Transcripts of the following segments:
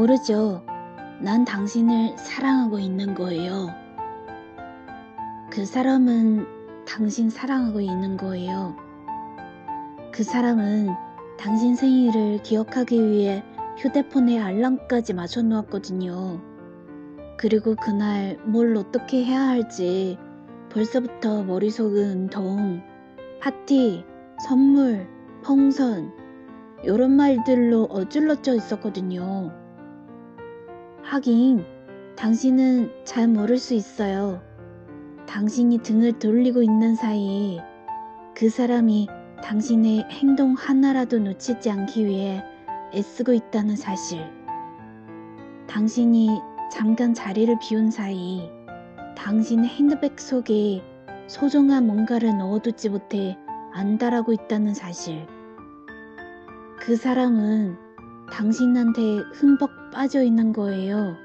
모르죠. 난 당신을 사랑하고 있는 거예요. 그 사람은 당신 사랑하고 있는 거예요. 그 사람은 당신 생일을 기억하기 위해 휴대폰에 알람까지 맞춰 놓았거든요. 그리고 그날 뭘 어떻게 해야 할지 벌써부터 머릿속은 덩, 파티, 선물, 펑선, 이런 말들로 어질러져 있었거든요. 하긴, 당신은 잘 모를 수 있어요. 당신이 등을 돌리고 있는 사이 그 사람이 당신의 행동 하나라도 놓치지 않기 위해 애쓰고 있다는 사실. 당신이 잠깐 자리를 비운 사이 당신의 핸드백 속에 소중한 뭔가를 넣어두지 못해 안달하고 있다는 사실. 그 사람은 당신한테 흠뻑 빠져 있는 거예요.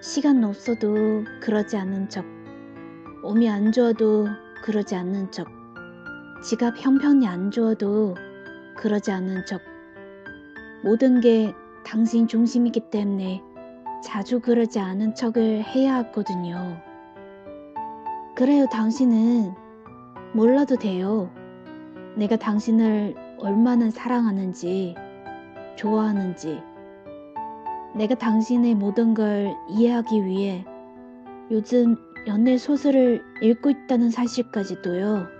시간 없어도 그러지 않는 척. 몸이 안 좋아도 그러지 않는 척. 지갑 형편이 안 좋아도 그러지 않는 척. 모든 게 당신 중심이기 때문에 자주 그러지 않은 척을 해야 하거든요. 그래요, 당신은 몰라도 돼요. 내가 당신을 얼마나 사랑하는지, 좋아하는지, 내가 당신의 모든 걸 이해하기 위해 요즘 연애 소설을 읽고 있다는 사실까지도요.